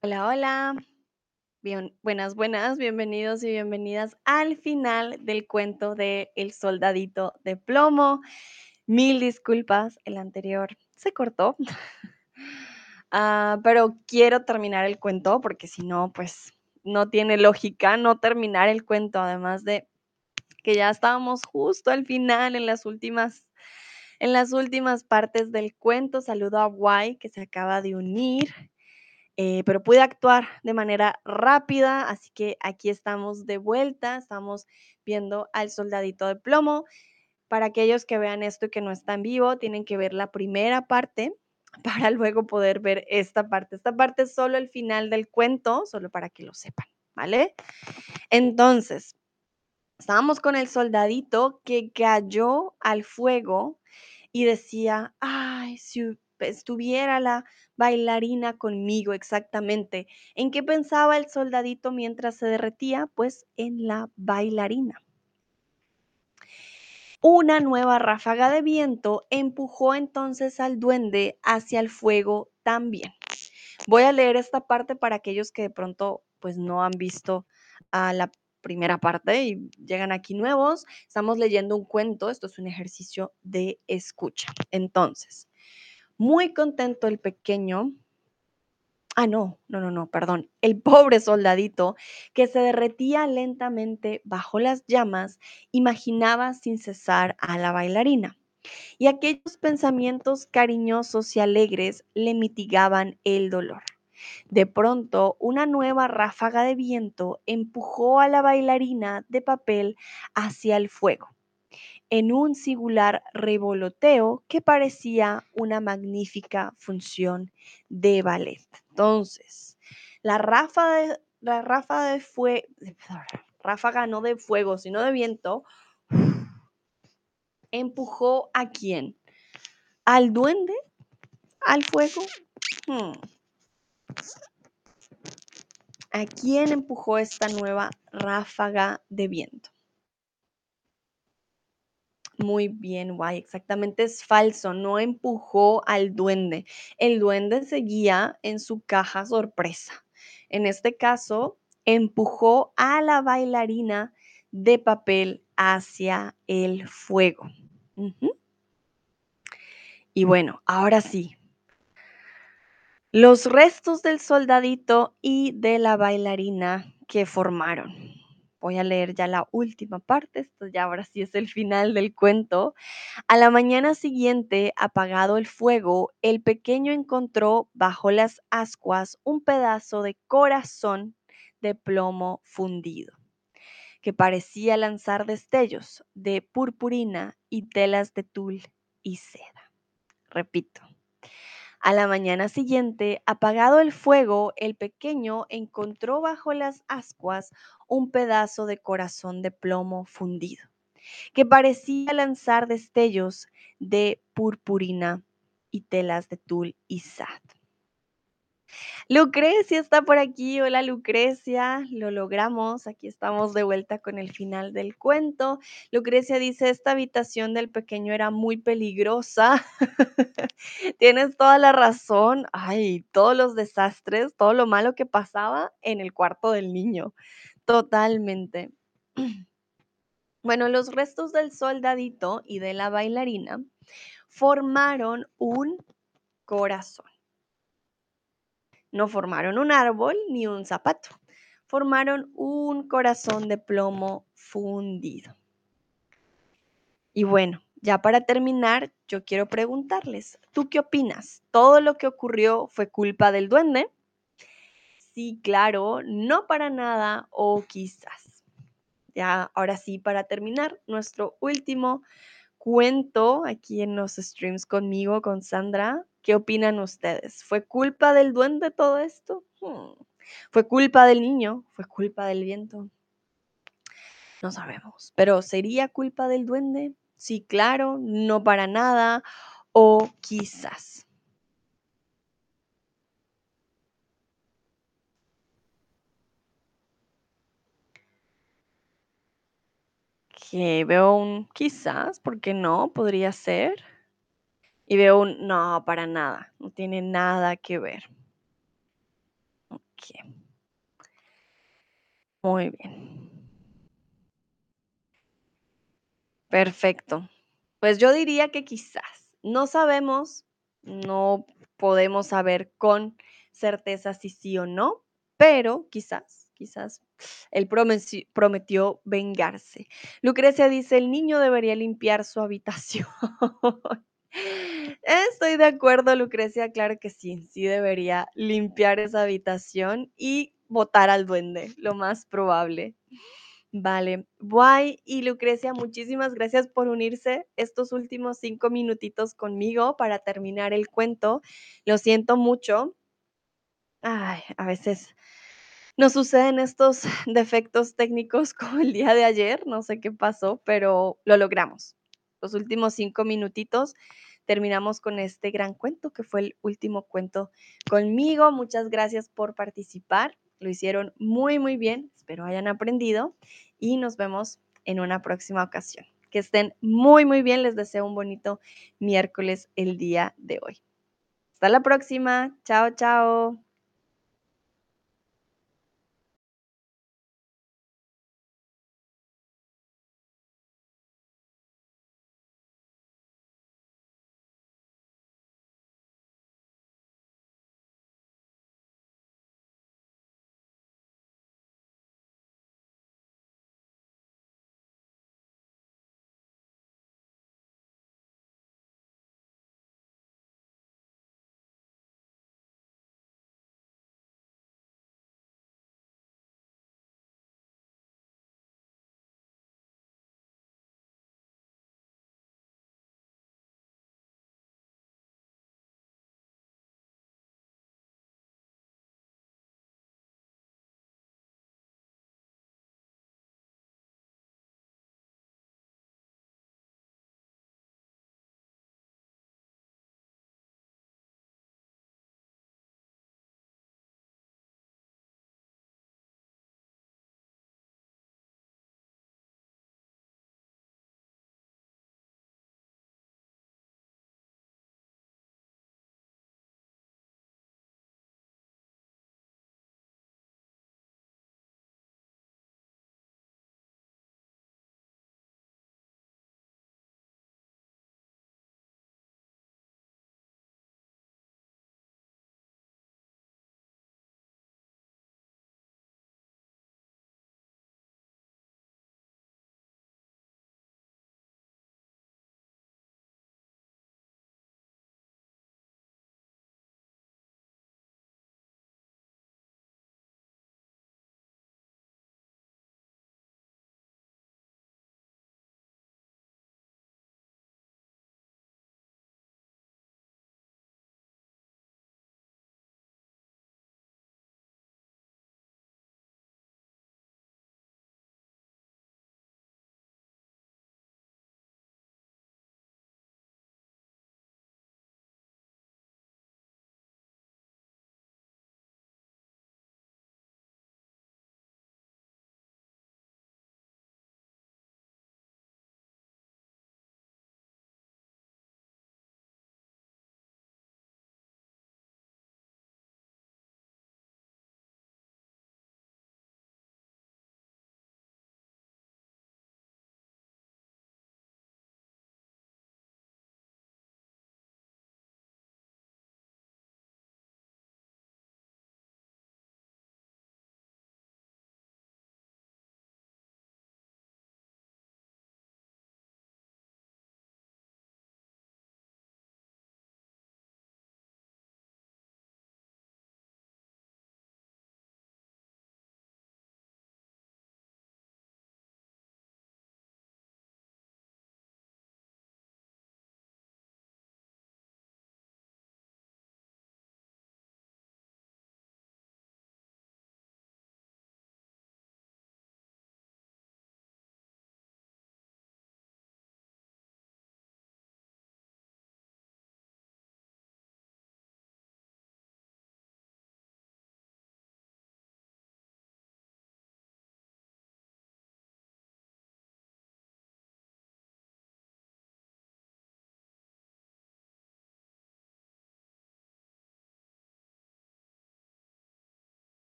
Hola, hola. Buenas, buenas, bienvenidos y bienvenidas al final del cuento de El soldadito de plomo. Mil disculpas, el anterior se cortó. Ah, pero quiero terminar el cuento porque si no, pues no tiene lógica no terminar el cuento, además de que ya estábamos justo al final en las últimas en las últimas partes del cuento. Saludo a Guay que se acaba de unir. Eh, pero pude actuar de manera rápida, así que aquí estamos de vuelta, estamos viendo al soldadito de plomo. Para aquellos que vean esto y que no están vivo, tienen que ver la primera parte para luego poder ver esta parte. Esta parte es solo el final del cuento, solo para que lo sepan, ¿vale? Entonces, estábamos con el soldadito que cayó al fuego y decía, ay, si estuviera la bailarina conmigo exactamente. ¿En qué pensaba el soldadito mientras se derretía? Pues en la bailarina. Una nueva ráfaga de viento empujó entonces al duende hacia el fuego también. Voy a leer esta parte para aquellos que de pronto pues no han visto a la primera parte y llegan aquí nuevos. Estamos leyendo un cuento, esto es un ejercicio de escucha. Entonces, muy contento el pequeño. Ah, no, no, no, no, perdón. El pobre soldadito que se derretía lentamente bajo las llamas, imaginaba sin cesar a la bailarina. Y aquellos pensamientos cariñosos y alegres le mitigaban el dolor. De pronto, una nueva ráfaga de viento empujó a la bailarina de papel hacia el fuego en un singular revoloteo que parecía una magnífica función de ballet. Entonces, la ráfaga de, la ráfaga fue, ráfaga no de fuego, sino de viento, empujó a quién? ¿Al duende? ¿Al fuego? Hmm. ¿A quién empujó esta nueva ráfaga de viento? Muy bien, guay, exactamente es falso, no empujó al duende. El duende seguía en su caja sorpresa. En este caso, empujó a la bailarina de papel hacia el fuego. Y bueno, ahora sí. Los restos del soldadito y de la bailarina que formaron. Voy a leer ya la última parte, esto ya ahora sí es el final del cuento. A la mañana siguiente, apagado el fuego, el pequeño encontró bajo las ascuas un pedazo de corazón de plomo fundido, que parecía lanzar destellos de purpurina y telas de tul y seda. Repito. A la mañana siguiente, apagado el fuego, el pequeño encontró bajo las ascuas un pedazo de corazón de plomo fundido, que parecía lanzar destellos de purpurina y telas de tul y sad. Lucrecia está por aquí. Hola Lucrecia, lo logramos. Aquí estamos de vuelta con el final del cuento. Lucrecia dice, esta habitación del pequeño era muy peligrosa. Tienes toda la razón. Ay, todos los desastres, todo lo malo que pasaba en el cuarto del niño. Totalmente. Bueno, los restos del soldadito y de la bailarina formaron un corazón. No formaron un árbol ni un zapato. Formaron un corazón de plomo fundido. Y bueno, ya para terminar, yo quiero preguntarles, ¿tú qué opinas? ¿Todo lo que ocurrió fue culpa del duende? Sí, claro, no para nada o quizás. Ya, ahora sí, para terminar, nuestro último cuento aquí en los streams conmigo, con Sandra. ¿Qué opinan ustedes? ¿Fue culpa del duende todo esto? Hmm. ¿Fue culpa del niño? ¿Fue culpa del viento? No sabemos, pero ¿sería culpa del duende? Sí, claro, no para nada o quizás. Que veo un quizás, ¿por qué no? Podría ser. Y veo un no, para nada, no tiene nada que ver. Muy bien. Perfecto. Pues yo diría que quizás, no sabemos, no podemos saber con certeza si sí o no, pero quizás, quizás él prometió vengarse. Lucrecia dice, el niño debería limpiar su habitación. Estoy de acuerdo, Lucrecia, claro que sí, sí debería limpiar esa habitación y botar al duende, lo más probable. Vale, Guay y Lucrecia, muchísimas gracias por unirse estos últimos cinco minutitos conmigo para terminar el cuento. Lo siento mucho. Ay, a veces nos suceden estos defectos técnicos como el día de ayer, no sé qué pasó, pero lo logramos. Los últimos cinco minutitos terminamos con este gran cuento que fue el último cuento conmigo. Muchas gracias por participar. Lo hicieron muy, muy bien. Espero hayan aprendido y nos vemos en una próxima ocasión. Que estén muy, muy bien. Les deseo un bonito miércoles el día de hoy. Hasta la próxima. Chao, chao.